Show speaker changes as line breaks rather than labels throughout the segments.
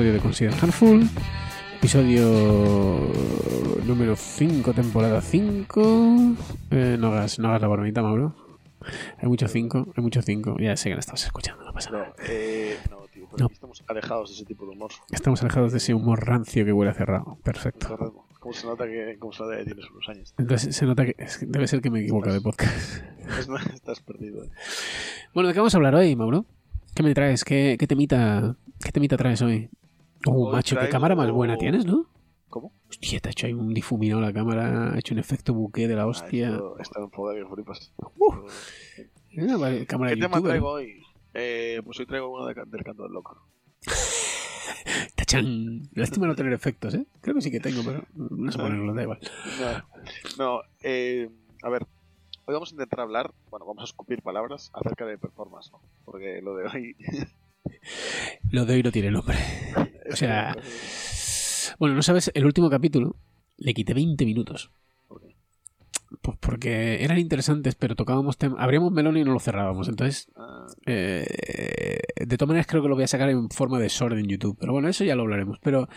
episodio de Consider Handful. Episodio número 5, temporada 5. Eh, no, hagas, no hagas la bromita, Mauro. Hay mucho 5, hay mucho 5. Ya sé que la estamos escuchando, no pasa
No, eh, no, tío, pero
No.
aquí estamos alejados de ese tipo de humor.
Estamos alejados de ese humor rancio que huele a cerrado. Perfecto.
¿Cómo se nota que, cómo se nota que tienes unos años?
Entonces se nota que debe ser que me he equivocado de podcast.
Estás perdido. eh.
Bueno, ¿de qué vamos a hablar hoy, Mauro? ¿Qué me traes? ¿Qué, qué temita, qué temita traes hoy? Uh,
Hoy
macho, qué cámara más buena tienes, ¿no?
¿Cómo?
Hostia, te ha hecho ahí un difuminado la cámara, ha hecho un efecto buque de la
Ah,
hostia.
está un poco que flipas.
Uh, Una vale, cámara
¿Qué
de
tema traigo hoy? Eh, pues hoy traigo uno de del canto del loco.
¡Tachán! Lástima no tener efectos, ¿eh? Creo que sí que tengo, pero no sé ponerlo, da igual.
No, no eh, a ver. Hoy vamos a intentar hablar, bueno, vamos a escupir palabras acerca de performance, ¿no? Porque lo de hoy.
Lo de hoy no tiene nombre. O sea, bueno, no sabes, el último capítulo le quité 20 minutos. Pues porque eran interesantes, pero tocábamos temas. Abríamos melón y no lo cerrábamos. Entonces, eh, de todas maneras, creo que lo voy a sacar en forma de short en YouTube. Pero bueno, eso ya lo hablaremos. Pero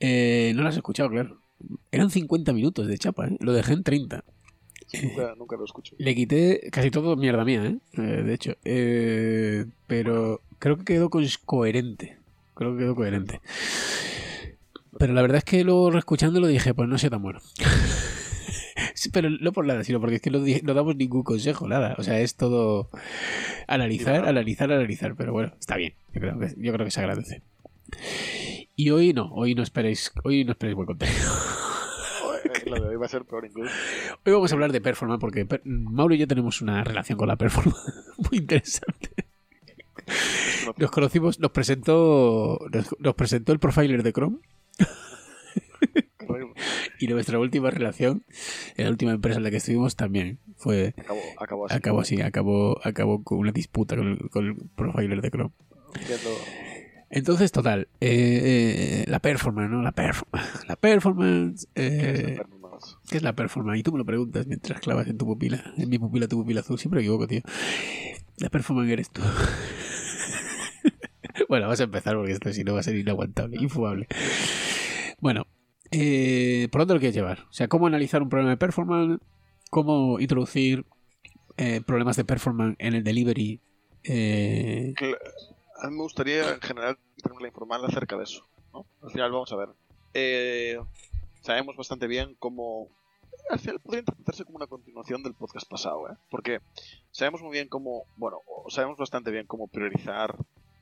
eh, no lo has escuchado, claro. Eran 50 minutos de chapa, ¿eh? Lo dejé en 30.
Nunca, nunca lo escucho.
Le quité casi todo mierda mía, ¿eh? Eh, de hecho. Eh, pero creo que quedó co- coherente. Creo que quedó coherente. Pero la verdad es que luego reescuchándolo dije, pues no sea tan bueno. Sí, pero no por nada, sino porque es que no damos ningún consejo, nada. O sea, es todo analizar, analizar, analizar. Pero bueno, está bien. Yo creo que, yo creo que se agradece. Y hoy no, hoy no esperéis, hoy no esperéis buen contenido.
Lo de hoy va a ser peor incluso.
Hoy vamos a hablar de performance porque per- Mauro y yo tenemos una relación con la performance muy interesante. Nos conocimos, nos presentó, nos, nos presentó el profiler de Chrome y nuestra última relación, la última empresa en la que estuvimos también fue
Acabó, acabó así.
acabó así, acabó, acabó con una disputa con el, con el profiler de Chrome.
Entiendo.
Entonces, total, eh, eh, la performance, ¿no? La performance, la performance,
¿Qué es
eh,
la performance?
¿Qué es la performance? Y tú me lo preguntas mientras clavas en tu pupila. En mi pupila, tu pupila azul. Siempre me equivoco, tío. La performance eres tú. bueno, vamos a empezar porque esto si no va a ser inaguantable, infumable. Bueno, eh, ¿por dónde lo quieres llevar? O sea, ¿cómo analizar un problema de performance? ¿Cómo introducir eh, problemas de performance en el delivery? Eh,
A mí me gustaría en general tener la acerca de eso. ¿no? Al final vamos a ver. Eh, sabemos bastante bien cómo... Al final podría interpretarse como una continuación del podcast pasado, ¿eh? Porque sabemos muy bien cómo... Bueno, sabemos bastante bien cómo priorizar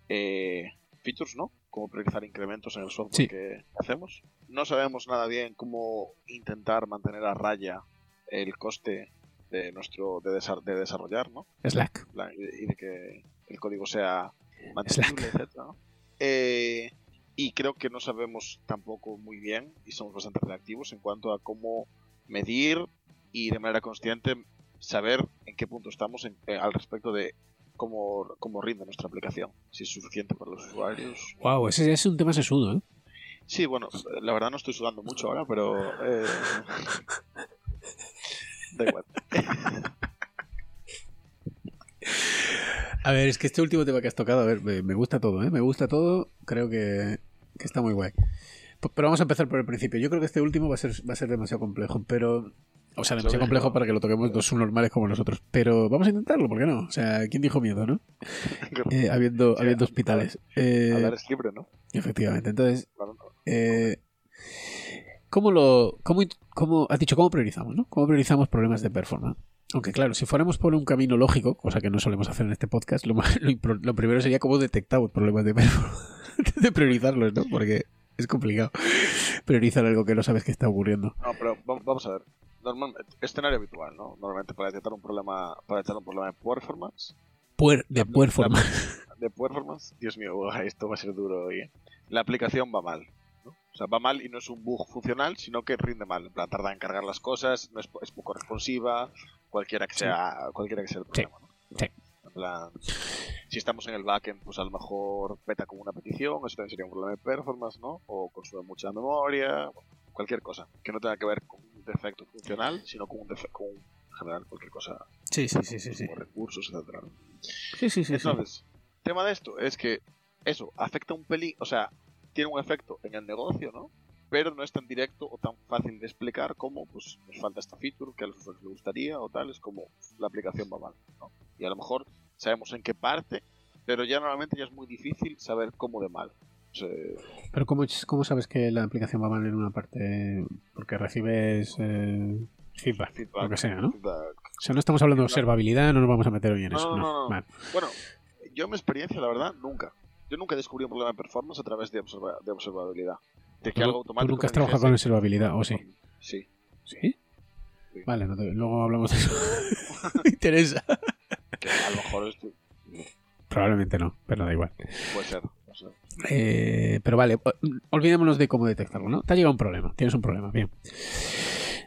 eh, features, ¿no? Cómo priorizar incrementos en el software
Sí.
que hacemos. No sabemos nada bien cómo intentar mantener a raya el coste de nuestro de, desa- de desarrollar, ¿no?
Slack.
y de que el código sea mantenible, etcétera, ¿no? Eh, y creo que no sabemos tampoco muy bien y somos bastante reactivos en cuanto a cómo medir y de manera consciente saber en qué punto estamos en- eh, al respecto de cómo, cómo rinde nuestra aplicación, si es suficiente para los usuarios.
Wow, ese es un tema sesudo, ¿eh?
Sí, bueno, la verdad no estoy sudando mucho ahora, pero... eh, da igual.
A ver, es que este último tema que has tocado, a ver, me, gusta todo, ¿eh? Me gusta todo, creo que, que está muy guay. Pero vamos a empezar por el principio. Yo creo que este último va a ser, va a ser demasiado complejo, pero... O sea, demasiado complejo para que lo toquemos dos subnormales como nosotros. Pero vamos a intentarlo, ¿por qué no? O sea, ¿quién dijo miedo, no? Eh, habiendo,
Sí,
habiendo hospitales. Eh,
Hablar es libre, ¿no?
efectivamente. Entonces, eh, ¿cómo lo... Cómo, cómo, has dicho, ¿cómo priorizamos, no? ¿Cómo priorizamos problemas de performance? Aunque claro, si fuéramos por un camino lógico, cosa que no solemos hacer en este podcast, lo, más- lo, primero sería cómo detectamos problemas de de priorizarlos, ¿no? Porque es complicado priorizar algo que no sabes que está ocurriendo.
No, pero va- vamos a ver. Normalmente, escenario habitual, ¿no? Normalmente para detectar un problema, para detectar un problema de performance,
Puer- de performance.
de performance, Dios mío, esto va a ser duro hoy. ¿eh? La aplicación va mal. ¿no? O sea, va mal y no es un bug funcional, sino que rinde mal. En plan, tarda en cargar las cosas, no es, es poco responsiva, cualquiera que sea, cualquiera que sea el problema, ¿no?
Sí.
En plan, si estamos en el backend, pues a lo mejor peta con una petición, eso también sería un problema de performance, ¿no? O consume mucha memoria, bueno, cualquier cosa que no tenga que ver con un defecto funcional, sino con un defecto, general cualquier cosa,
Sí, sí, sí, sí. Sí,
como recursos, etcétera. ¿no?
sí, sí. sí, sí.
Entonces, tema de esto es que eso afecta un pelín, o sea, tiene un efecto en el negocio, ¿no? Pero no es tan directo o tan fácil de explicar como, pues, nos falta esta feature que a los usuarios les gustaría o tal, es como la aplicación va mal, ¿no? Y a lo mejor sabemos en qué parte, pero ya normalmente ya es muy difícil saber cómo de mal.
Pero ¿cómo, cómo sabes que la aplicación va mal en una parte? Porque recibes eh, feedback,
feedback,
lo que sea, ¿no?
feedback.
O sea, no estamos hablando de observabilidad, no nos vamos a meter hoy en
No,
eso.
no,
No,
no, no.
Vale.
Bueno, yo en mi experiencia, la verdad, nunca. Yo nunca descubrí un problema de performance a través de, observa- de observabilidad. Que
Tú, nunca has trabajado con observabilidad, ¿o sí?
Sí.
¿Sí?
Sí.
Vale, no te- luego hablamos de eso. Me interesa.
Que a lo mejor esto
Probablemente no, pero da igual.
puede ser.
Eh, pero vale, olvidémonos de cómo detectarlo, ¿no? Te ha llegado un problema, tienes un problema, bien.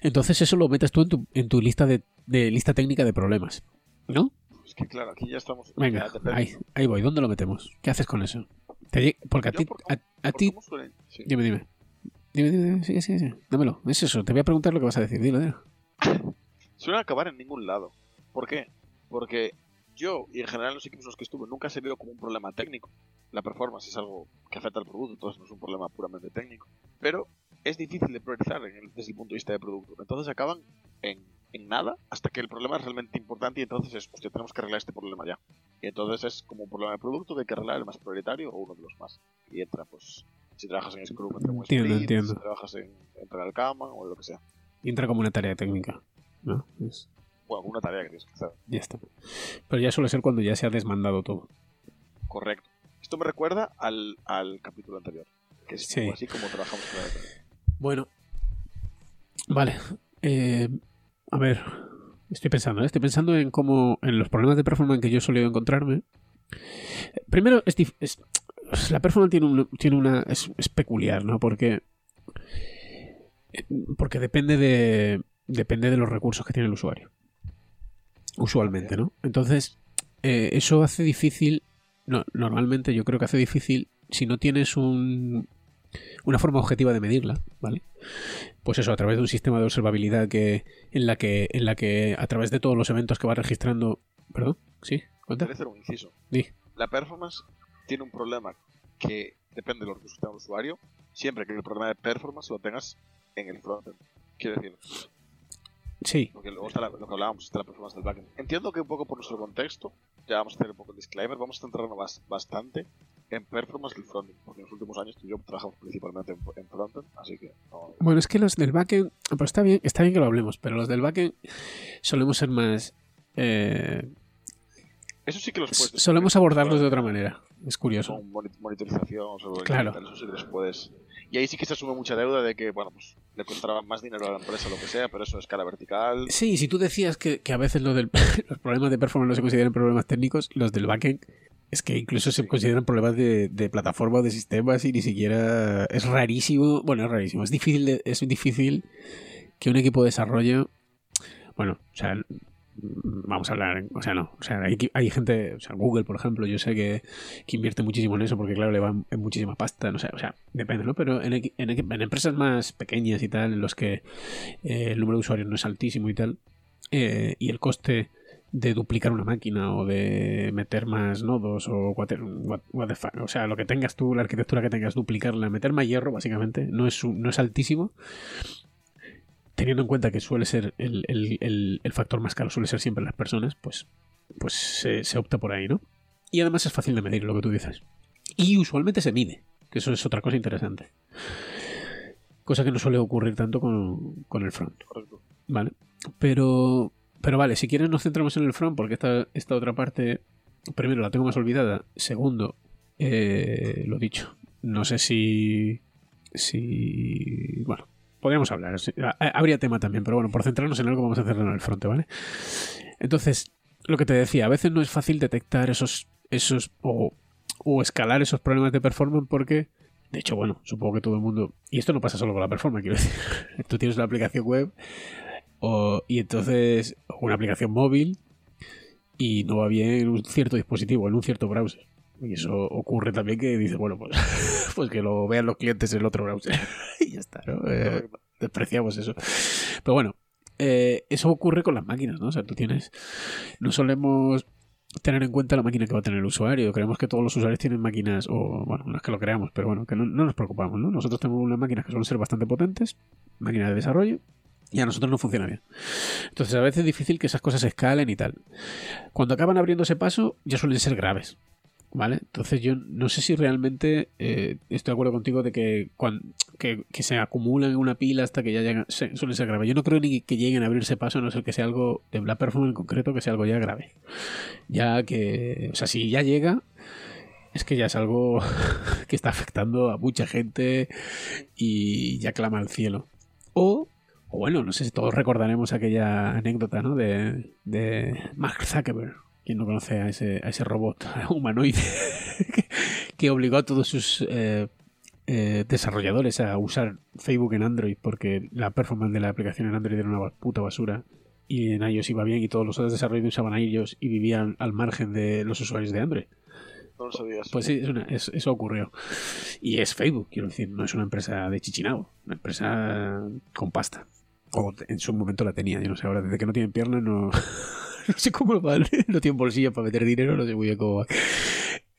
Entonces eso lo metes tú en tu, en tu lista de, de lista técnica de problemas, ¿no?
Es que claro, aquí ya estamos.
Venga,
ya
ahí, ahí voy. ¿Dónde lo metemos? ¿Qué haces con eso? Te porque a ti, a, a ti,
sí.
dime, dime. Dime, dime, dime, sí, sí, sí. Dámelo. Es eso. Te voy a preguntar lo que vas a decir. Dilo, dilo.
Suelen acabar en ningún lado. ¿Por qué? Porque yo y en general los equipos en los que estuve nunca se vio como un problema técnico. La performance es algo que afecta al producto, entonces no es un problema puramente técnico. Pero es difícil de priorizar en el- desde el punto de vista de producto. Entonces acaban en, en nada hasta que el problema es realmente importante y entonces es, hostia, tenemos que arreglar este problema ya. Y entonces es como un problema de producto que hay que arreglar el más prioritario o uno de los más. Y entra, pues, si trabajas en Scrum, entra en un
Entiendo,
sprint,
entiendo.
si trabajas en, entra en Kama o lo que sea.
Y entra como una tarea técnica. ¿No? Es-
O alguna tarea que tienes que hacer.
ya está. Pero ya suele ser cuando ya se ha desmandado todo.
Correcto. Esto me recuerda al, al capítulo anterior. Que es
Sí.
así como trabajamos con la
Bueno. Vale. Eh, a ver. Estoy pensando, ¿eh? estoy pensando en cómo. en los problemas de performance que yo he solido encontrarme. Primero, es, es- la performance tiene, un- una. Es, peculiar, ¿no? Porque. Porque depende de. Depende de los recursos que tiene el usuario. Usualmente, ¿no? Entonces, eh, eso hace difícil. No, normalmente yo creo que hace difícil si no tienes un, una forma objetiva de medirla, ¿vale? Pues eso, a través de un sistema de observabilidad que en la que en la que a través de todos los eventos que va registrando, perdón, sí.
Quiero hacer un inciso.
Di.
La performance tiene un problema que depende de los recursos que tenga el usuario, siempre que el problema de performance lo tengas en el frontend. Quiero decir,
Sí,
porque luego está la- lo que hablábamos, está la performance del backend. Entiendo que un poco por nuestro contexto, ya vamos a hacer un poco el disclaimer, vamos a centrarnos bas- bastante en performance del frontend, porque en los últimos años tú y yo trabajamos principalmente en, en frontend, así que no,
bueno, es que los del backend, pero está bien, está bien que lo hablemos, pero los del backend solemos ser más eh,
Eso sí que los puedes.
solemos abordarlos de otra manera. Es curioso.
Con moni- monitorización, sobre
Claro.
eso sí que los puedes. Y ahí sí que se asume mucha deuda de que, bueno, pues le costará más dinero a la empresa, lo que sea, pero eso es escala vertical.
Sí, si tú decías que, que a veces lo del- los problemas de performance no se consideran problemas técnicos, los del backend es que incluso se consideran problemas de, de plataforma o de sistemas y ni siquiera es rarísimo. Bueno, es rarísimo. Es difícil, de- es difícil que un equipo de desarrollo. Bueno, o sea, vamos a hablar. O sea, no. O sea, hay, hay gente. O sea, Google, por ejemplo, yo sé que, que invierte muchísimo en eso porque, claro, le va en muchísima pasta. No sé, o sea, depende, ¿no? Pero en, en empresas más pequeñas y tal, en los que eh, el número de usuarios no es altísimo y tal, eh, y el coste de duplicar una máquina o de meter más nodos o what- what the fuck, o sea, lo que tengas tú, la arquitectura que tengas, duplicarla, meter más hierro, básicamente, no es, no es altísimo. Teniendo en cuenta que suele ser el, el- el- el factor más caro, suele ser siempre las personas, pues, pues se, se opta por ahí, ¿no? Y además es fácil de medir lo que tú dices. Y usualmente se mide, que eso es otra cosa interesante. Cosa que no suele ocurrir tanto con, con el front. Vale. Pero, pero vale, si quieres nos centramos en el front porque esta, esta otra parte, primero, la tengo más olvidada. Segundo, eh, lo dicho. No sé si... Si... Bueno, podríamos hablar. Habría tema también, pero bueno, por centrarnos en algo vamos a centrarnos en el front, ¿vale? Entonces, lo que te decía, a veces no es fácil detectar esos... esos o, o escalar esos problemas de performance porque... De hecho, bueno, supongo que todo el mundo... Y esto no pasa solo con la performance, quiero decir. Tú tienes una aplicación web o- y entonces una aplicación móvil y no va bien en un cierto dispositivo, en un cierto browser. Y eso ocurre también que dices, bueno, pues, pues que lo vean los clientes en el otro browser. y ya está, ¿no? Eh, despreciamos eso. Pero bueno, eh, eso ocurre con las máquinas, ¿no? O sea, tú tienes. No solemos. tener en cuenta la máquina que va a tener el usuario. Creemos que todos los usuarios tienen máquinas, o bueno, no es que lo creamos, pero bueno, que no, nos preocupamos, ¿no? Nosotros tenemos unas máquinas que suelen ser bastante potentes, máquinas de desarrollo, y a nosotros no funciona bien. Entonces a veces es difícil que esas cosas escalen y tal. Cuando acaban abriendo ese paso ya suelen ser graves. ¿Vale? Entonces yo no sé si realmente eh, estoy de acuerdo contigo de que, que, se acumulan en una pila hasta que ya llegan, suelen ser graves. Yo no creo ni que lleguen a abrirse paso, a no ser que sea algo de la performance en concreto, que sea algo ya grave. Ya que, o sea, si ya llega, es que ya es algo que está afectando a mucha gente y ya clama al cielo. O bueno, no sé si todos recordaremos aquella anécdota ¿no? de, de Mark Zuckerberg. quien no conoce a ese, a ese robot humanoide que, obligó a todos sus eh, eh, desarrolladores a usar Facebook en Android porque la performance de la aplicación en Android era una puta basura y en iOS iba bien y todos los otros desarrolladores usaban iOS y vivían al margen de los usuarios de Android.
No lo sabías.
Pues sí, eso ocurrió. Y es Facebook, quiero decir, no es una empresa de chichinado, una empresa con pasta. O en su momento la tenía, yo no sé, ahora desde que no tienen piernas no, no sé cómo va, no tienen bolsillo para meter dinero, no sé muy bien cómo va.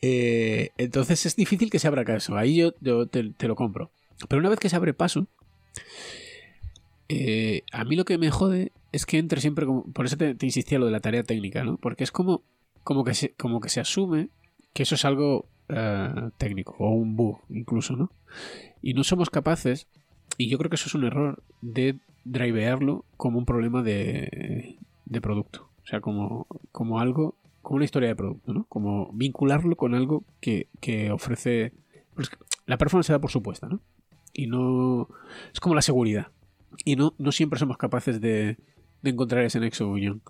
Eh, entonces es difícil que se abra caso, ahí yo, te, lo compro. Pero una vez que se abre paso, eh, a mí lo que me jode es que entre siempre como... Por eso te, insistía lo de la tarea técnica, ¿no? Porque es como, como, que, se, como que se asume que eso es algo eh, técnico, o un bug incluso, ¿no? Y no somos capaces, y yo creo que eso es un error, de drivearlo como un problema de, de producto. O sea, como, como algo, como una historia de producto, ¿no? Como vincularlo con algo que, que ofrece... Pues, la performance se da por supuesta, ¿no? Y no... Es como la seguridad. Y no, no siempre somos capaces de, de encontrar ese nexo unión.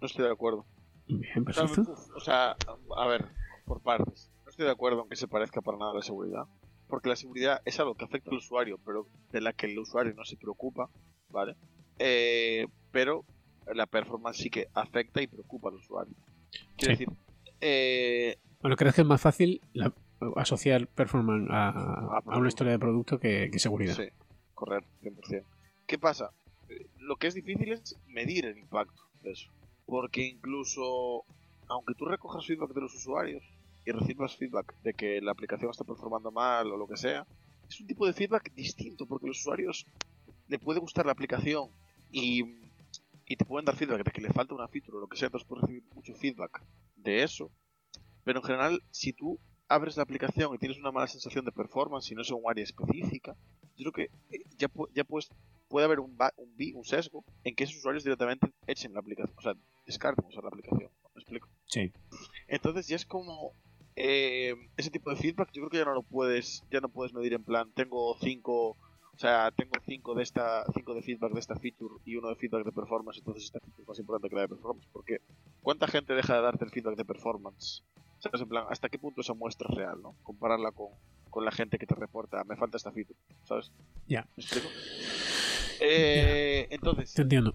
No estoy de acuerdo.
Bien, perfecto.
O sea, a ver, por partes. No estoy de acuerdo en que se parezca para nada a la seguridad porque la seguridad es algo que afecta al usuario, pero de la que el usuario no se preocupa, ¿vale? Eh, pero la performance sí que afecta y preocupa al usuario. Quiero decir, eh,
bueno, ¿crees que es más fácil asociar performance a, una historia de producto que, seguridad?
Sí, correcto, 100%. ¿Qué pasa? Lo que es difícil es medir el impacto de eso. Porque incluso, aunque tú recojas feedback de los usuarios, y recibas feedback de que la aplicación está performando mal o lo que sea, es un tipo de feedback distinto porque los usuarios le puede gustar la aplicación y, te pueden dar feedback de que le falta una feature o lo que sea, entonces puedes recibir mucho feedback de eso. Pero en general, si tú abres la aplicación y tienes una mala sensación de performance y no es un área específica, yo creo que eh, ya, ya pues, puede haber un, un, un sesgo en que esos usuarios directamente echen la aplicación, o sea, descarten usar la aplicación. ¿Me explico?
Sí.
Entonces ya es como eh, ese tipo de feedback yo creo que ya no lo puedes ya no puedes medir en plan tengo cinco o sea tengo cinco de esta cinco de feedback de esta feature y uno de feedback de performance entonces esta feature es más importante que la de performance porque cuánta gente deja de darte el feedback de performance sabes en plan hasta qué punto esa muestra es real no compararla con, con la gente que te reporta me falta esta feature sabes
ya.
Eh, entonces
te entiendo.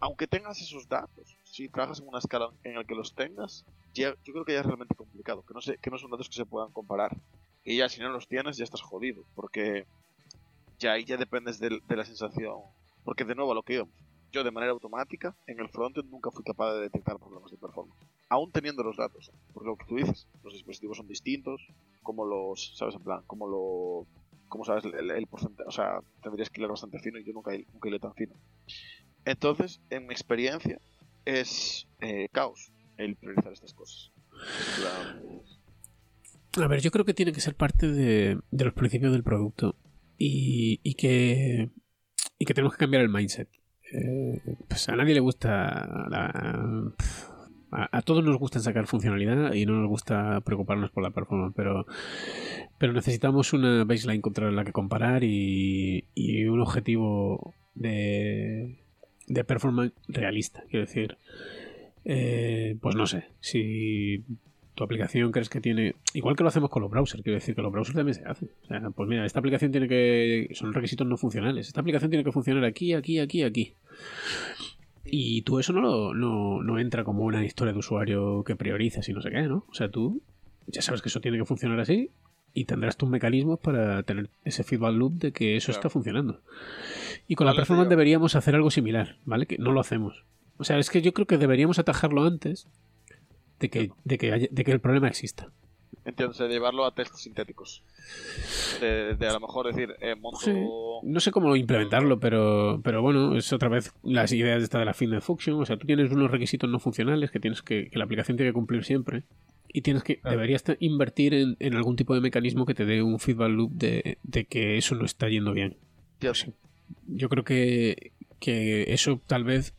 aunque tengas esos datos si trabajas en una escala en la que los tengas yo creo que ya es realmente que no, sé, que no son datos que se puedan comparar. Y ya si no los tienes ya estás jodido, porque ya ahí ya dependes de, la sensación. Porque de nuevo a lo que íbamos, yo de manera automática en el frontend nunca fui capaz de detectar problemas de performance. Aún teniendo los datos, porque lo que tú dices, los dispositivos son distintos, como los, sabes, en plan, como lo, como sabes el, porcentaje, o sea, tendrías que leer bastante fino y yo nunca, nunca leí tan fino. Entonces, en mi experiencia, es eh, caos el priorizar estas cosas.
A ver, yo creo que tiene que ser parte de, los principios del producto y, que, y que tenemos que cambiar el mindset. Eh, pues a nadie le gusta a, todos nos gusta sacar funcionalidad y no nos gusta preocuparnos por la performance, pero, pero necesitamos una baseline contra la que comparar y, un objetivo de performance realista. Quiero decir, eh, pues no sé, si tu aplicación crees que tiene, igual que lo hacemos con los browsers, quiero decir que los browsers también se hacen. O sea, pues mira, esta aplicación tiene que, son requisitos no funcionales, esta aplicación tiene que funcionar aquí, aquí, aquí, aquí. Y tú eso no, no, no entra como una historia de usuario que priorizas y no sé qué, ¿no? O sea, tú ya sabes que eso tiene que funcionar así y tendrás tus mecanismos para tener ese feedback loop de que eso está funcionando. Y con la performance deberíamos hacer algo similar, ¿vale? Que no lo hacemos. O sea, es que yo creo que deberíamos atajarlo antes de que, de que, de que el problema exista.
Entiendo, de llevarlo a test sintéticos. De, a lo mejor decir, eh, monto...
No sé cómo implementarlo, pero, pero bueno, es otra vez las ideas de esta de la fin de function. O sea, tú tienes unos requisitos no funcionales que tienes que, que la aplicación tiene que cumplir siempre. Y tienes que, deberías invertir en, en, algún tipo de mecanismo que te dé un feedback loop de, de que eso no está yendo bien. Yo creo que, que eso tal vez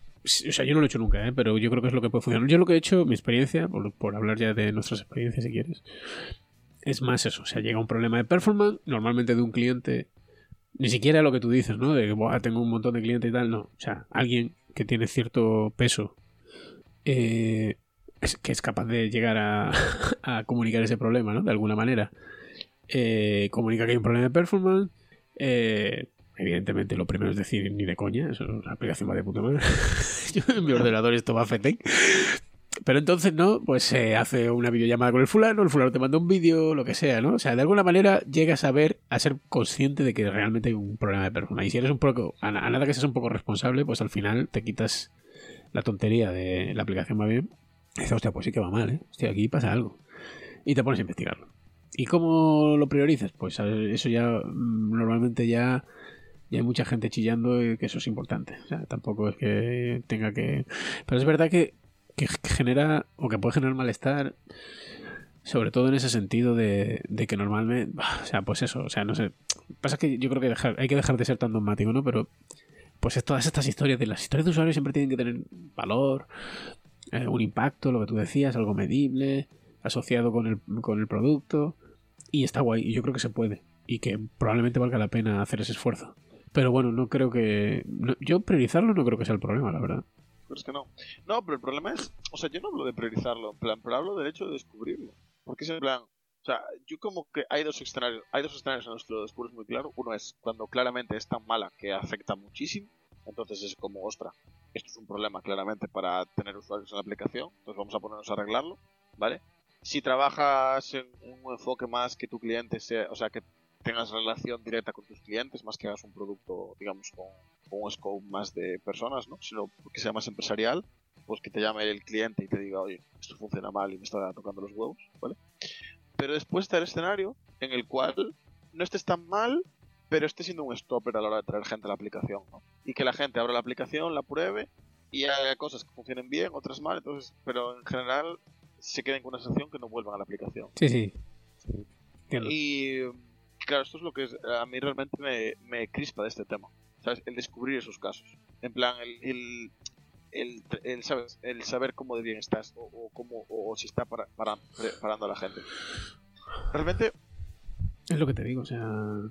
o sea, yo no lo he hecho nunca, ¿eh? pero yo creo que es lo que puede funcionar. Yo lo que he hecho, mi experiencia, por, hablar ya de nuestras experiencias si quieres, es más eso. O sea, llega un problema de performance, normalmente de un cliente, ni siquiera lo que tú dices, ¿no? De que tengo un montón de clientes y tal, no. O sea, alguien que tiene cierto peso, eh, que es capaz de llegar a, comunicar ese problema, ¿no? De alguna manera. Eh, comunica que hay un problema de performance. Eh, Evidentemente, lo primero es decir, ni de coña, eso es una aplicación más de puta madre. Yo en mi ordenador esto va a FETEC. Pero entonces, ¿no? Pues se hace una videollamada con el fulano, el fulano te manda un vídeo, lo que sea, ¿no? O sea, de alguna manera llegas a ver, a ser consciente de que realmente hay un problema de persona. Y si eres un poco, a, nada que seas un poco responsable, pues al final te quitas la tontería de la aplicación va bien. Y dices, hostia, pues sí que va mal, ¿eh? Hostia, aquí pasa algo. Y te pones a investigarlo. ¿Y cómo lo priorizas? Pues eso ya, mm, normalmente ya y hay mucha gente chillando que eso es importante. O sea, tampoco es que tenga que... Pero es verdad que, que genera o que puede generar malestar, sobre todo en ese sentido de, que normalmente... O sea, pues eso, o sea, no sé. Pasa que yo creo que hay que dejar de ser tan dogmático, ¿no? Pero pues es todas estas historias de las historias de usuarios siempre tienen que tener valor, eh, un impacto, lo que tú decías, algo medible, asociado con el, con el producto. Y está guay, y yo creo que se puede. Y que probablemente valga la pena hacer ese esfuerzo. Pero bueno, no creo que. yo priorizarlo no creo que sea el problema, la verdad.
Pero es que no. No, pero el problema es. O sea, yo no hablo de priorizarlo, en plan, pero hablo del hecho de descubrirlo. Porque es en plan. O sea, yo como que hay dos escenarios, hay dos escenarios en los que lo descubres muy claro. Uno es cuando claramente es tan mala que afecta muchísimo. Entonces es como, ostra, esto es un problema claramente para tener usuarios en la aplicación. Entonces vamos a ponernos a arreglarlo, ¿vale? Si trabajas en un enfoque más que tu cliente sea, o sea, que tengas relación directa con tus clientes, más que hagas un producto, digamos, con, un scope más de personas, ¿no? Sino que sea más empresarial, pues que te llame el cliente y te diga, oye, esto funciona mal y me está tocando los huevos, ¿vale? Pero después está el escenario en el cual no estés tan mal, pero esté siendo un stopper a la hora de traer gente a la aplicación, ¿no? Y que la gente abra la aplicación, la pruebe y haga cosas que funcionen bien, otras mal, entonces, pero en general se queden con una sensación que no vuelvan a la aplicación.
Sí, sí.
Y claro, esto es lo que a mí realmente me, me, crispa de este tema. ¿Sabes? El descubrir esos casos. En plan, el, el, el, ¿sabes? el saber cómo de bien estás o, cómo, o, si está para, parando a la gente. Realmente...
Es lo que te digo, o sea...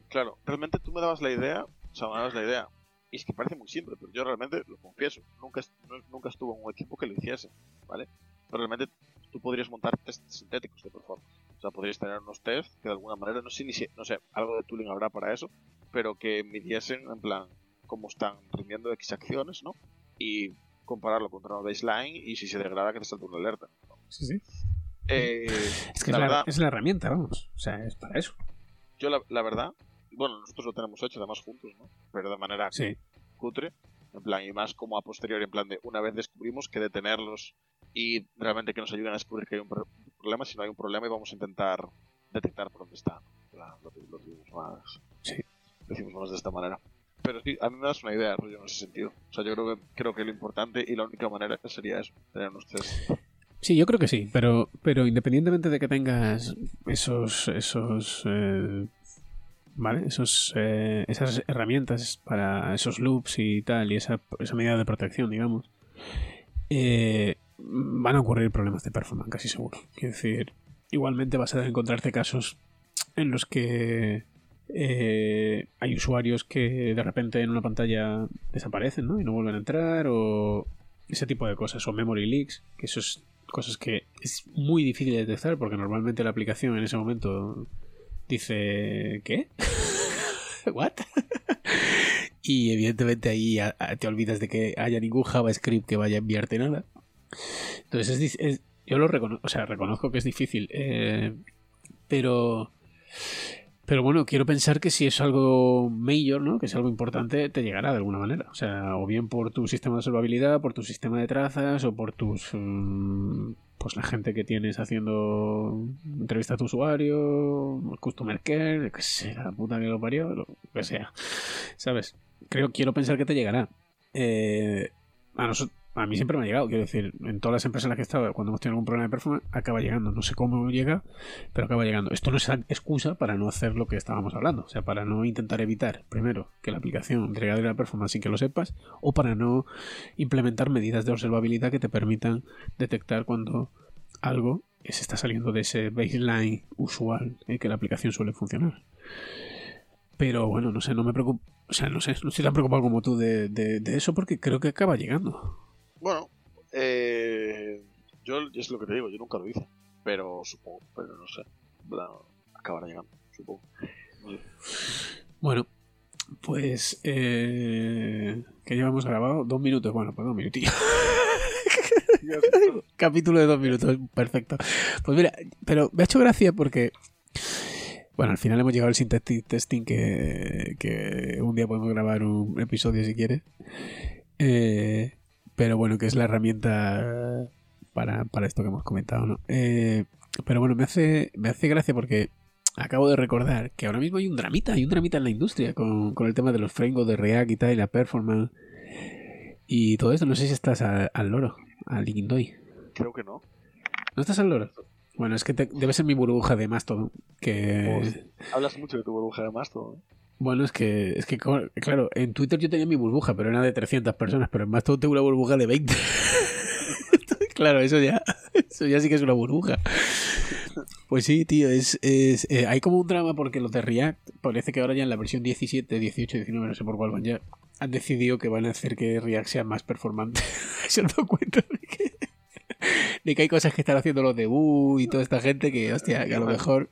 Claro, realmente tú me dabas la idea, o sea, me dabas la idea. Y es que parece muy simple, pero yo realmente lo confieso. Nunca, nunca estuve en un equipo que lo hiciese, ¿vale? Pero realmente tú podrías montar test sintéticos de performance. O sea, podrías tener unos test que de alguna manera, no sé, ni no sé, algo de tooling habrá para eso, pero que midiesen en plan cómo están rindiendo X acciones, ¿no? Y compararlo contra una baseline y si se degrada que te salta una alerta.
Sí, sí. Eh, es que la es, la, herramienta, vamos. O sea, es para eso.
Yo la, verdad, bueno, nosotros lo tenemos hecho además juntos, ¿no? Pero de manera cutre, en plan, y más como a posteriori, en plan de una vez descubrimos que detenerlos y realmente que nos ayuden a descubrir que hay un problema, si no hay un problema y vamos a intentar detectar por dónde está. Lo, decimos más, sí. decimos más de esta manera. Pero sí, a mí me das una idea, rollo, en ese sentido. O sea, yo creo que, creo que lo importante y la única manera sería eso, tener unos test.
Sí, yo creo que sí, pero, pero independientemente de que tengas esos, esos eh, ¿vale? Esos, eh, esas herramientas para esos loops y tal, y esa, esa medida de protección, digamos, eh, van a ocurrir problemas de performance, casi seguro. Quiero decir, igualmente vas a encontrarte casos en los que eh, hay usuarios que de repente en una pantalla desaparecen ¿no? y no vuelven a entrar o ese tipo de cosas o memory leaks que eso es cosas que es muy difícil de detectar porque normalmente la aplicación en ese momento dice ¿qué? ¿what? y evidentemente ahí te olvidas de que haya ningún JavaScript que vaya a enviarte nada entonces, es, yo lo reconozco, o sea, reconozco que es difícil, eh, pero Pero bueno, quiero pensar que si es algo mayor, ¿no? Que es algo importante, te llegará de alguna manera. O sea, o bien por tu sistema de observabilidad, por tu sistema de trazas, o por tus. mm, pues la gente que tienes haciendo entrevista a tu usuario, customer care, que sea, la puta que lo parió, lo que sea. ¿Sabes? Creo, quiero pensar que te llegará. Eh, a nosotros. A mí siempre me ha llegado, quiero decir, en todas las empresas en las que he estado, cuando hemos tenido algún problema de performance, acaba llegando. No sé cómo llega, pero acaba llegando. Esto no es excusa para no hacer lo que estábamos hablando, o sea, para no intentar evitar, primero, que la aplicación degrade la performance sin que lo sepas, o para no implementar medidas de observabilidad que te permitan detectar cuando algo se está saliendo de ese baseline usual en que la aplicación suele funcionar. Pero bueno, no sé, no me preocupo, o sea, no sé, no estoy tan preocupado como tú de, de- de eso porque creo que acaba llegando.
Bueno, eh, yo es lo que te digo, yo nunca lo hice, pero supongo, pero no sé, acabará llegando, supongo.
Bueno, pues. Eh, ¿Qué llevamos grabado? Dos minutos. Bueno, pues dos minutillos. Capítulo de dos minutos. Perfecto. Pues mira, pero me ha hecho gracia porque. Bueno, al final hemos llegado al synthetic testing que, que un día podemos grabar un episodio si quieres. Eh, pero bueno, que es la herramienta para, para esto que hemos comentado, ¿no? Eh, pero bueno, me hace, me hace gracia porque acabo de recordar que ahora mismo hay un dramita, hay un dramita en la industria con, con el tema de los frameworks de React y tal, y la performance y todo esto. No sé si estás a- al loro, al Liquindoy.
Creo que no.
¿No estás al loro? Bueno, es que te- debe ser mi burbuja de Mastodon. Que.
Pues- Hablas mucho de tu burbuja de Mastodon.
Bueno, es que, es que, claro, en Twitter yo tenía mi burbuja, pero era de 300 personas, pero en Mastodon tengo una burbuja de 20. Entonces, claro, eso ya, eso ya sí que es una burbuja. Pues sí, tío, es, es eh, hay como un drama porque los de React, parece que ahora ya en la versión 17, 18, 19, no sé por cuál van ya, han decidido que van a hacer que React sea más performante. Se han dado cuenta de que, de que hay cosas que están haciendo los de y toda esta gente que, hostia, que a lo mejor...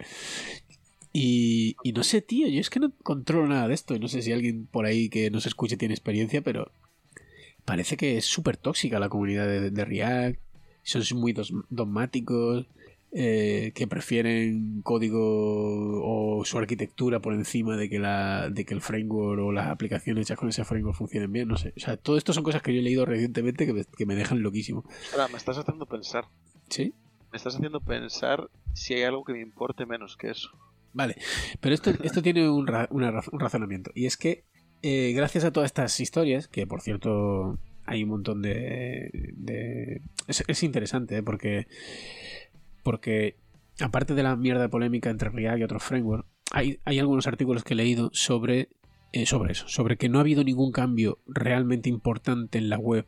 Y, y no sé, tío, yo es que no controlo nada de esto. Y no sé si alguien por ahí que nos escuche tiene experiencia, pero parece que es súper tóxica la comunidad de, de React. Son muy dos- dogmáticos, eh, que prefieren código o su arquitectura por encima de que, la, de que el framework o las aplicaciones hechas con ese framework funcionen bien. No sé. O sea, todo esto son cosas que yo he leído recientemente que me, que me dejan loquísimo.
Ahora, me estás haciendo pensar.
¿Sí?
Me estás haciendo pensar si hay algo que me importe menos que eso.
Vale, pero esto, esto tiene un, ra- un razonamiento. Y es que, eh, gracias a todas estas historias, que por cierto hay un montón de... de- es, es interesante, ¿eh? porque, porque aparte de la mierda polémica entre React y otros frameworks, hay, hay algunos artículos que he leído sobre, eh, sobre eso, sobre que no ha habido ningún cambio realmente importante en la web,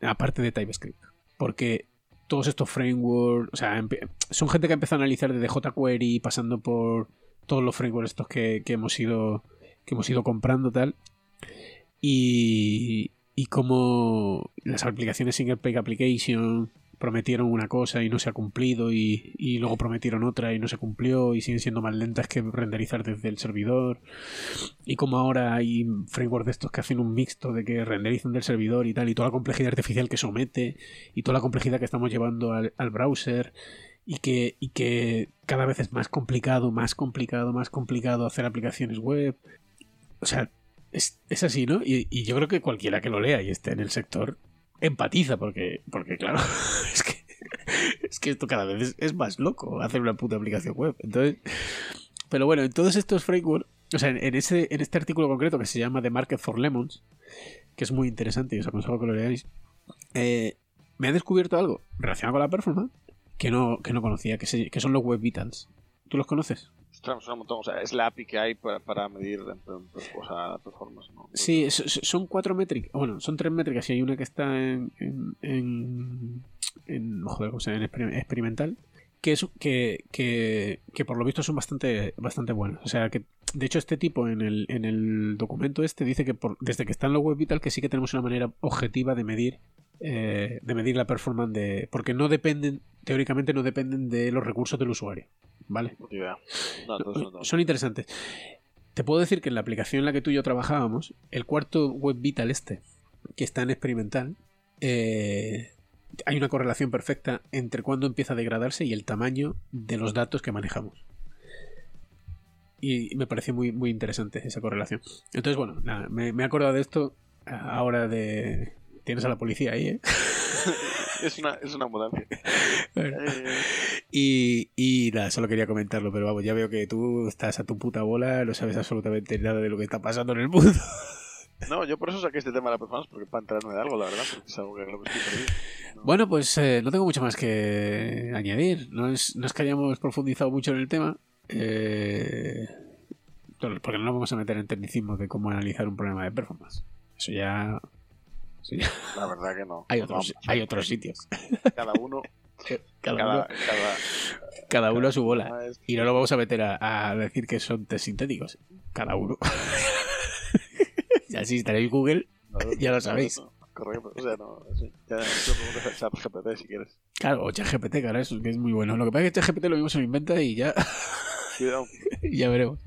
aparte de TypeScript. Porque todos estos frameworks, o sea, son gente que ha empezado a analizar desde jQuery, pasando por todos los frameworks estos que, que hemos ido que hemos ido comprando tal. Y, y como las aplicaciones single page application prometieron una cosa y no se ha cumplido y, y luego prometieron otra y no se cumplió y siguen siendo más lentas que renderizar desde el servidor y como ahora hay frameworks de estos que hacen un mixto de que renderizan del servidor y tal y toda la complejidad artificial que somete y toda la complejidad que estamos llevando al, al browser y que, y que cada vez es más complicado, más complicado, más complicado hacer aplicaciones web. O sea, es, es así, ¿no? Y, y yo creo que cualquiera que lo lea y esté en el sector empatiza, porque, porque claro, es que, es que esto cada vez es, más loco hacer una puta aplicación web. Entonces, pero bueno, en todos estos frameworks, o sea, en, ese, en este artículo concreto que se llama The Market for Lemons, que es muy interesante y os aconsejo que lo leáis, eh, me ha descubierto algo relacionado con la performance que no, que no conocía, que, se- que son los Web Vitals. ¿Tú los conoces?
Es la API que hay para, para medir en- o sea, la performance. ¿no?
Sí, son cuatro métricas. Bueno, son tres métricas y hay una que está en. en, en, experimental. Que, es, que, que, que por lo visto son bastante, bastante buenas. O sea, que de hecho este tipo en el, en el documento este dice que por, desde que está en los Web Vital que sí que tenemos una manera objetiva de medir eh, de medir la performance de... Porque no dependen, teóricamente no dependen de los recursos del usuario. ¿Vale?
No no, no.
Son interesantes. Te puedo decir que en la aplicación en la que tú y yo trabajábamos, el cuarto web vital este, que está en experimental, eh, hay una correlación perfecta entre cuándo empieza a degradarse y el tamaño de los datos que manejamos. y me pareció muy, muy interesante esa correlación. Entonces, bueno, nada, me, me he acordado de esto ahora de... Tienes a la policía ahí, ¿eh?
es, una, es una.
Bueno.
Eh,
Y, y nada, solo quería comentarlo, pero vamos, ya veo que tú estás a tu puta bola, no sabes absolutamente nada de lo que está pasando en el mundo.
no, yo por eso saqué este tema de la performance, porque para enterarme de algo, la verdad, porque es algo que lo que estoy perdido. No.
Bueno, pues eh, no tengo mucho más que añadir. No es, no es que hayamos profundizado mucho en el tema, eh, porque no nos vamos a meter en tecnicismos de cómo analizar un problema de performance. Eso ya...
La verdad que no.
hay,
No,
otros, hay otros sitios.
Cada uno,
Cada,
cada,
uno,
cada,
cada uno a su bola.
es-
Y no lo vamos a meter a, a decir que son test sintéticos. Cada uno. ya si tenéis Google,
no,
ya lo sabéis.
Correcto, o sea, no, sí. ya preguntas a ChatGPT si quieres.
claro, o ChatGPT, claro, eso que es muy bueno. Lo que pasa es que ChatGPT lo mismo se lo inventa y ya,
Cuidado.
ya veremos.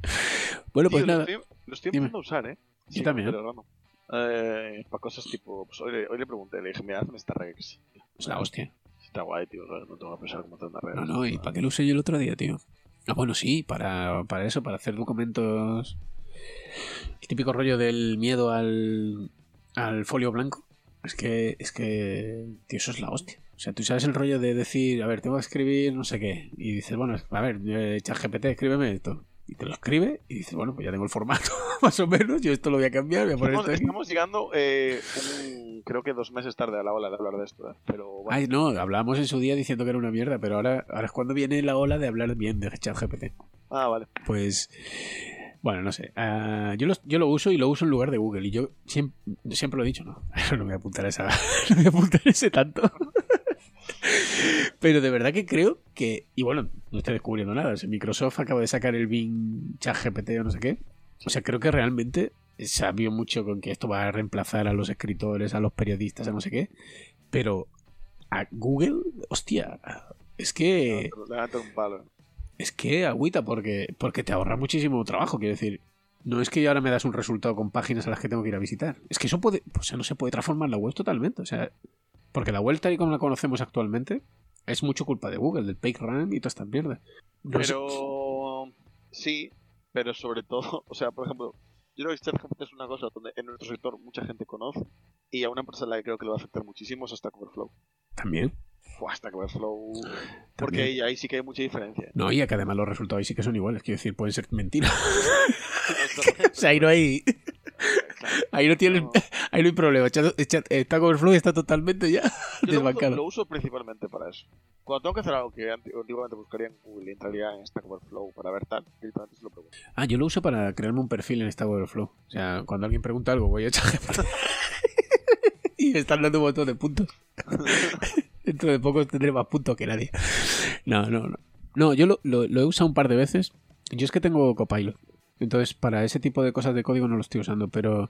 Bueno, pues
Tío, lo
nada.
estoy, lo estoy empezando a usar, ¿eh?
Yo también.
pero. Eh, para cosas tipo, pues hoy le, hoy le pregunté, le dije, mira, hazme esta rex.
Es la hostia.
Está guay, tío, no tengo que pensar cómo una rex.
No, no, ¿y para qué lo usé yo el otro día, tío? Ah, bueno, sí, para, para eso, para hacer documentos. El típico rollo del miedo al, al folio blanco. Es que, es que, tío, eso es la hostia. O sea, tú sabes el rollo de decir, a ver, tengo que escribir no sé qué. Y dices, bueno, a ver, eh, ChatGPT, escríbeme esto. Y te lo escribe y dices, bueno, pues ya tengo el formato, más o menos. Yo esto lo voy a cambiar, voy a poner
Estamos, estamos llegando, eh, un- creo que dos meses tarde a la hora de hablar de esto, ¿eh? Pero bueno,
Ay, no, hablábamos en su día diciendo que era una mierda, pero ahora, ahora es cuando viene la ola de hablar bien de ChatGPT.
ah, vale.
Pues, bueno, no sé. Ah, yo, lo, yo lo uso y lo uso en lugar de Google. Y yo siempre, siempre lo he dicho, ¿no? No me voy a apuntar a esa. No me voy a apuntar a ese tanto. Pero de verdad que creo que. Y bueno, no estoy descubriendo nada. O sea, Microsoft acaba de sacar el Bing ChatGPT o no sé qué. O sea, creo que realmente vio mucho con que esto va a reemplazar a los escritores, a los periodistas, a no sé qué. Pero a Google, hostia, es que.
Levanta un palo.
Es que agüita porque, porque te ahorra muchísimo trabajo, quiero decir. No es que ahora me das un resultado con páginas a las que tengo que ir a visitar. Es que eso puede, o sea, no se puede transformar la web totalmente. O sea, porque la web tal y como la conocemos actualmente es mucho culpa de Google, del PageRank y toda esta mierda. No
Pero sí, pero sobre todo, o sea, por ejemplo, yo creo que ChatGPT es una cosa donde en nuestro sector mucha gente conoce y a una empresa a la que creo que le va a afectar muchísimo es Stack Overflow.
También.
Fue Stack Overflow, porque
también.
ahí, ahí sí que hay mucha diferencia.
No, y que además los resultados ahí sí que son iguales. Quiero decir, pueden ser mentiras. o sea, ahí no hay. Ahí no tienen.
No.
Ahí no hay problema. Chat- Chat- Stack Overflow está totalmente ya
Yo lo uso,
desbancado.
lo uso principalmente para eso. Cuando tengo que hacer algo que anti- antiguamente buscaría en Google y entraría en Stack Overflow para ver tal, directamente se lo pregunto.
Ah, yo lo uso para crearme un perfil en Stack Overflow. O sea, cuando alguien pregunta algo, voy a echar y me están dando un montón de puntos. Dentro de poco tendré más puntos que nadie. No, no, no. No, yo lo, lo- lo he usado un par de veces. Yo es que tengo Copilot. Entonces, para ese tipo de cosas de código no lo estoy usando, pero,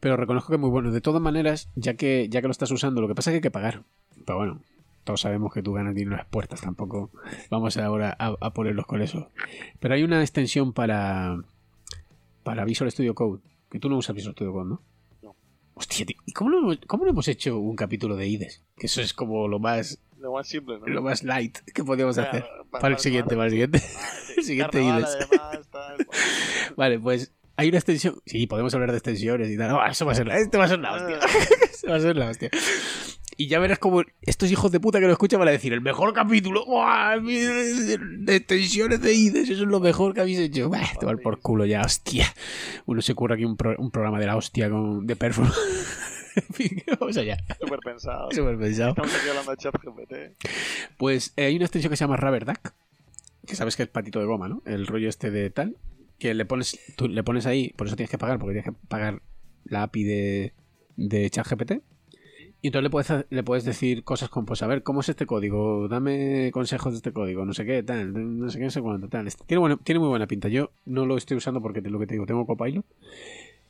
pero reconozco que es muy bueno. De todas maneras, ya que, ya que lo estás usando, lo que pasa es que hay que pagar. Pero bueno, todos sabemos que tú ganas dinero en las puertas, tampoco vamos ahora a, a ponerlos con eso. Pero hay una extensión para, para Visual Studio Code, que tú no usas Visual Studio Code, ¿no? Hostia, tío, ¿y cómo no, cómo no hemos hecho un capítulo de IDES? Que eso es como lo más,
Lo más simple, ¿no?
lo más light que podemos hacer.
pa-
Para el siguiente, para el siguiente. el siguiente
además, tal,
Vale, pues hay una extensión. Sí, podemos hablar de extensiones y tal. No, eso va a ser la, esto va a ser la hostia. Eso va a ser la hostia. Y ya verás como estos hijos de puta que lo escuchan van a decir: el mejor capítulo de extensiones de IDES, eso es lo mejor que habéis hecho. Bah, te va por culo ya, hostia. Uno se ocurre aquí un, pro- un programa de la hostia con, de performance. vamos allá.
Súper pensado.
Súper pensado.
Estamos aquí hablando de ChatGPT.
Pues eh, hay una extensión que se llama Rubber Duck, que sabes que es patito de goma, ¿no? El rollo este de tal, que le pones, tú le pones ahí, por eso tienes que pagar, porque tienes que pagar la API de, de ChatGPT. Y entonces le puedes, le puedes decir cosas como, pues a ver, ¿cómo es este código? Dame consejos de este código, no sé qué, tal, no sé qué, no sé cuánto, tal. Este- Tiene, tiene muy buena pinta. Yo no lo estoy usando porque lo que te digo, tengo Copilot.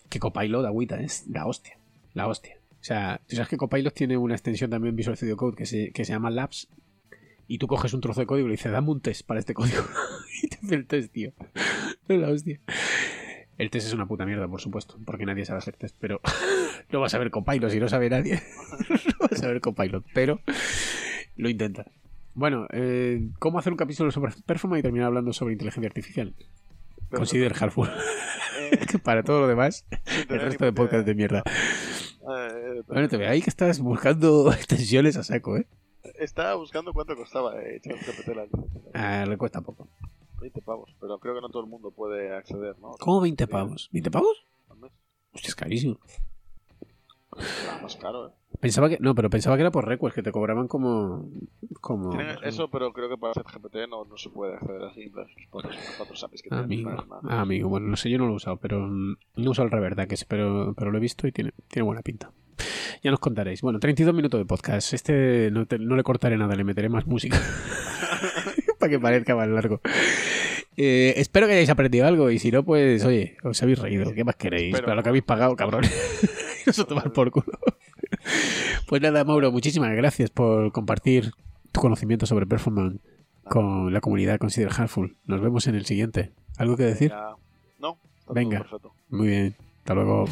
Que Copilot, agüita, es la hostia. La hostia. O sea, tú sabes que Copilot tiene una extensión también en Visual Studio Code que se, que se llama Labs. Y tú coges un trozo de código y le dices, dame un test para este código. y te hace el test, tío. La hostia. El test es una puta mierda, por supuesto, porque nadie sabe hacer test, pero no vas a ver Copilot si no sabe nadie. no vas a ver Copilot, pero lo intenta. Bueno, eh, ¿cómo hacer un capítulo sobre performance y terminar hablando sobre inteligencia artificial? Consider Halful.
eh,
para todo lo demás, el resto de podcast de mierda. Bueno, te veo ahí que estás buscando extensiones a saco, ¿eh?
Estaba buscando cuánto costaba eh,
Ah, le cuesta poco.
20 pavos, pero creo que no todo el mundo puede acceder, ¿no?
¿Cómo 20 pavos? ¿20 pavos? Hostia, es carísimo.
Más caro, ¿eh?
Pensaba que, no, pero pensaba que era por request, que te cobraban como. como
Tienen eso, pero creo que para ChatGPT no, no se puede acceder así. Los cuatro, los cuatro APIs que
Ah,
tienen.
amigo. amigo, bueno, no sé, yo no lo he usado, pero mm, no he usado el reverda, que es, pero, pero lo he visto y tiene, tiene buena pinta. Ya nos contaréis. Bueno, 32 minutos de podcast. Este no, te- no le cortaré nada, le meteré más música. Para que parezca más largo. Eh, espero que hayáis aprendido algo y si no, pues oye, os habéis reído. ¿Qué más queréis? Para lo que habéis pagado, cabrón. Eso tomar por culo. Pues nada, Mauro, muchísimas gracias por compartir tu conocimiento sobre performance con la comunidad Consider Handful. Nos vemos en el siguiente. ¿Algo que decir?
No,
Venga. Muy bien. Hasta luego.